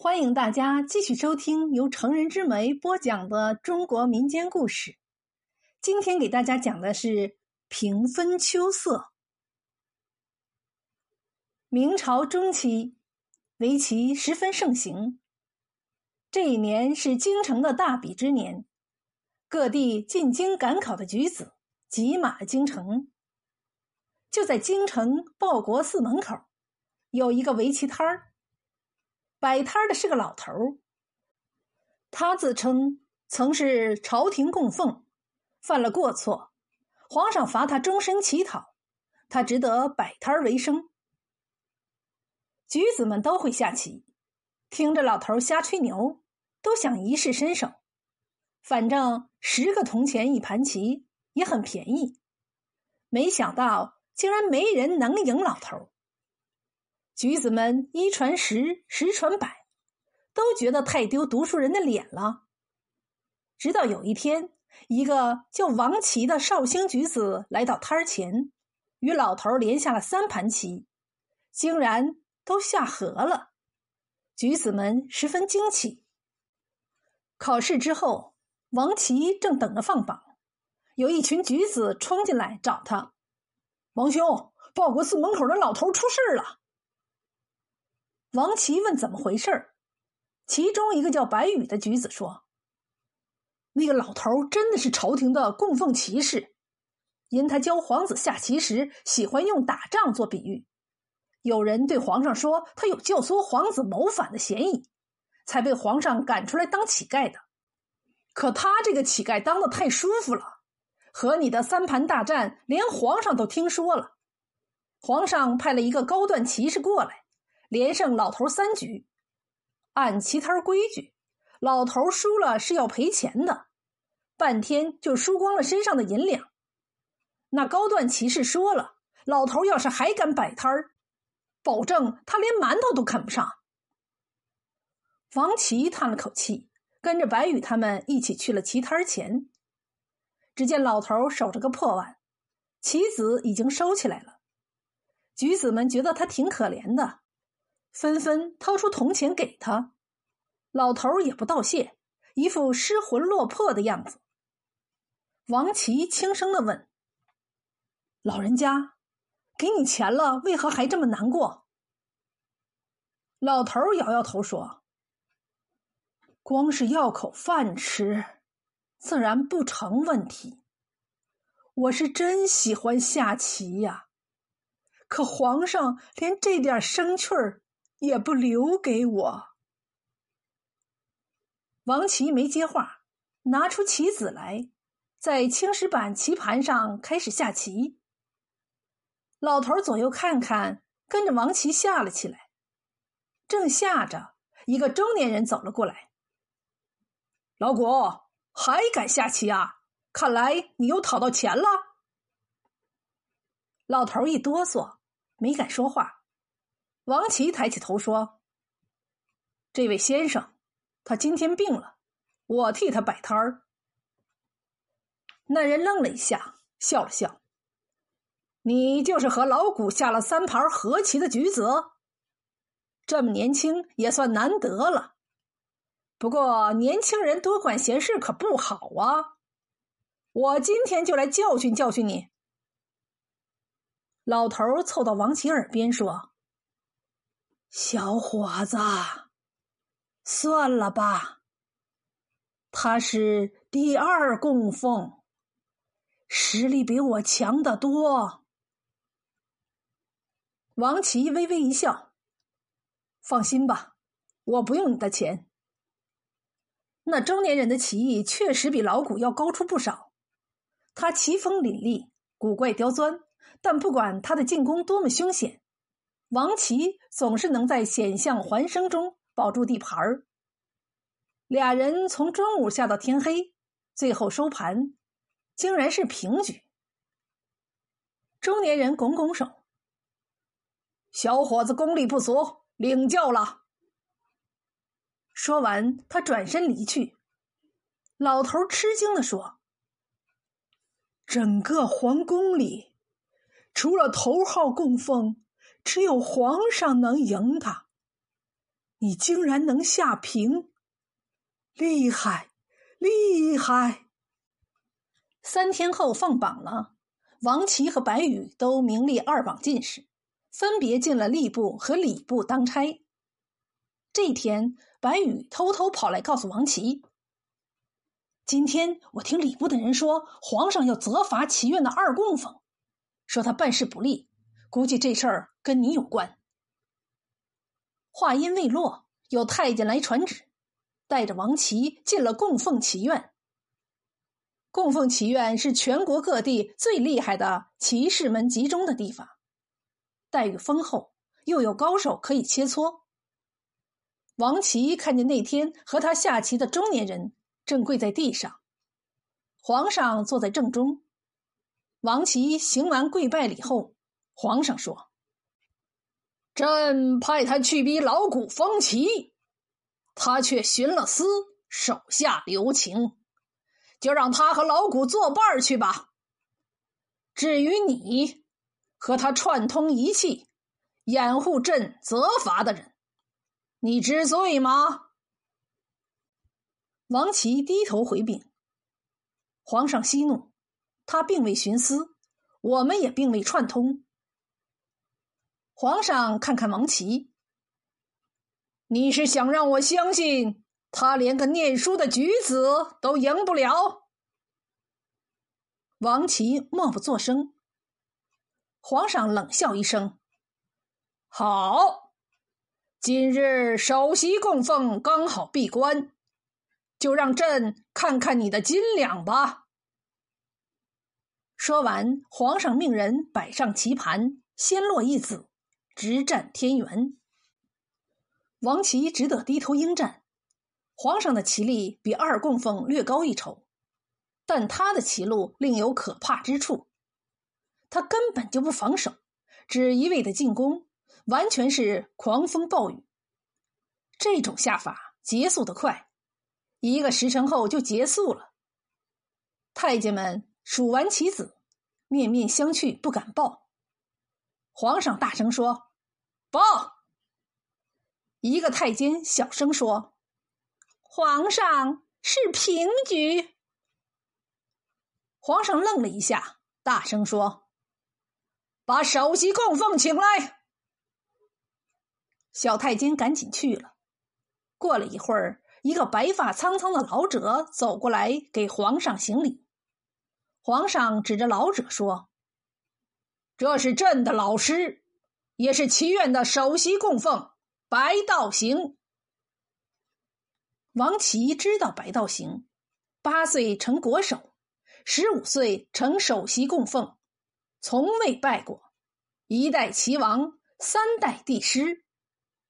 欢迎大家继续收听由成人之美播讲的中国民间故事。今天给大家讲的是平分秋色。明朝中期，围棋十分盛行。这一年是京城的大比之年，各地进京赶考的举子挤满了京城。就在京城报国寺门口，有一个围棋摊儿。摆摊的是个老头，他自称曾是朝廷供奉，犯了过错，皇上罚他终身乞讨，他只得摆摊为生。举子们都会下棋，听着老头瞎吹牛，都想一试身手。反正十个铜钱一盘棋也很便宜，没想到竟然没人能赢老头。举子们一传十，十传百，都觉得太丢读书人的脸了。直到有一天，一个叫王琦的绍兴举子来到摊儿前，与老头连下了三盘棋，竟然都下和了。举子们十分惊奇。考试之后，王琦正等着放榜，有一群举子冲进来找他：“王兄，报国寺门口的老头出事了。”王琦问：“怎么回事儿？”其中一个叫白羽的举子说：“那个老头真的是朝廷的供奉骑士，因他教皇子下棋时喜欢用打仗做比喻。有人对皇上说他有教唆皇子谋反的嫌疑，才被皇上赶出来当乞丐的。可他这个乞丐当的太舒服了，和你的三盘大战，连皇上都听说了。皇上派了一个高段骑士过来。”连胜老头三局，按棋摊规矩，老头输了是要赔钱的，半天就输光了身上的银两。那高段骑士说了，老头要是还敢摆摊儿，保证他连馒头都啃不上。王琦叹了口气，跟着白羽他们一起去了棋摊前。只见老头守着个破碗，棋子已经收起来了。举子们觉得他挺可怜的。纷纷掏出铜钱给他，老头也不道谢，一副失魂落魄的样子。王琦轻声的问：“老人家，给你钱了，为何还这么难过？”老头摇摇头说：“光是要口饭吃，自然不成问题。我是真喜欢下棋呀，可皇上连这点生趣儿。”也不留给我。王琦没接话，拿出棋子来，在青石板棋盘上开始下棋。老头左右看看，跟着王琦下了起来。正下着，一个中年人走了过来：“老谷，还敢下棋啊？看来你又讨到钱了。”老头一哆嗦，没敢说话。王琦抬起头说：“这位先生，他今天病了，我替他摆摊儿。”那人愣了一下，笑了笑：“你就是和老谷下了三盘和棋的举子，这么年轻也算难得了。不过年轻人多管闲事可不好啊！我今天就来教训教训你。”老头凑到王琦耳边说。小伙子，算了吧。他是第二供奉，实力比我强得多。王琦微微一笑：“放心吧，我不用你的钱。”那中年人的棋艺确实比老谷要高出不少。他棋风凛厉，古怪刁钻，但不管他的进攻多么凶险。王琦总是能在险象环生中保住地盘儿。俩人从中午下到天黑，最后收盘，竟然是平局。中年人拱拱手：“小伙子功力不俗，领教了。”说完，他转身离去。老头吃惊的说：“整个皇宫里，除了头号供奉。”只有皇上能赢他，你竟然能下平，厉害，厉害！三天后放榜了，王琦和白羽都名列二榜进士，分别进了吏部和礼部当差。这天，白羽偷偷跑来告诉王琦：“今天我听礼部的人说，皇上要责罚齐院的二供奉，说他办事不力，估计这事儿跟你有关。”话音未落，有太监来传旨，带着王琦进了供奉祈院。供奉祈院是全国各地最厉害的骑士们集中的地方，待遇丰厚，又有高手可以切磋。王琦看见那天和他下棋的中年人正跪在地上，皇上坐在正中。王琦行完跪拜礼后，皇上说。朕派他去逼老谷封齐，他却寻了私，手下留情，就让他和老谷作伴去吧。至于你，和他串通一气，掩护朕责罚的人，你知罪吗？王琦低头回禀。皇上息怒，他并未徇私，我们也并未串通。皇上看看王琦，你是想让我相信他连个念书的举子都赢不了？王琦默不作声。皇上冷笑一声：“好，今日首席供奉刚好闭关，就让朕看看你的斤两吧。”说完，皇上命人摆上棋盘，先落一子。直战天元，王琦只得低头应战。皇上的棋力比二供奉略高一筹，但他的棋路另有可怕之处。他根本就不防守，只一味的进攻，完全是狂风暴雨。这种下法结束的快，一个时辰后就结束了。太监们数完棋子，面面相觑，不敢报。皇上大声说。报！一个太监小声说：“皇上是平局。”皇上愣了一下，大声说：“把首席供奉请来。”小太监赶紧去了。过了一会儿，一个白发苍苍的老者走过来给皇上行礼。皇上指着老者说：“这是朕的老师。”也是祈院的首席供奉白道行。王琦知道白道行，八岁成国手，十五岁成首席供奉，从未败过，一代齐王，三代帝师。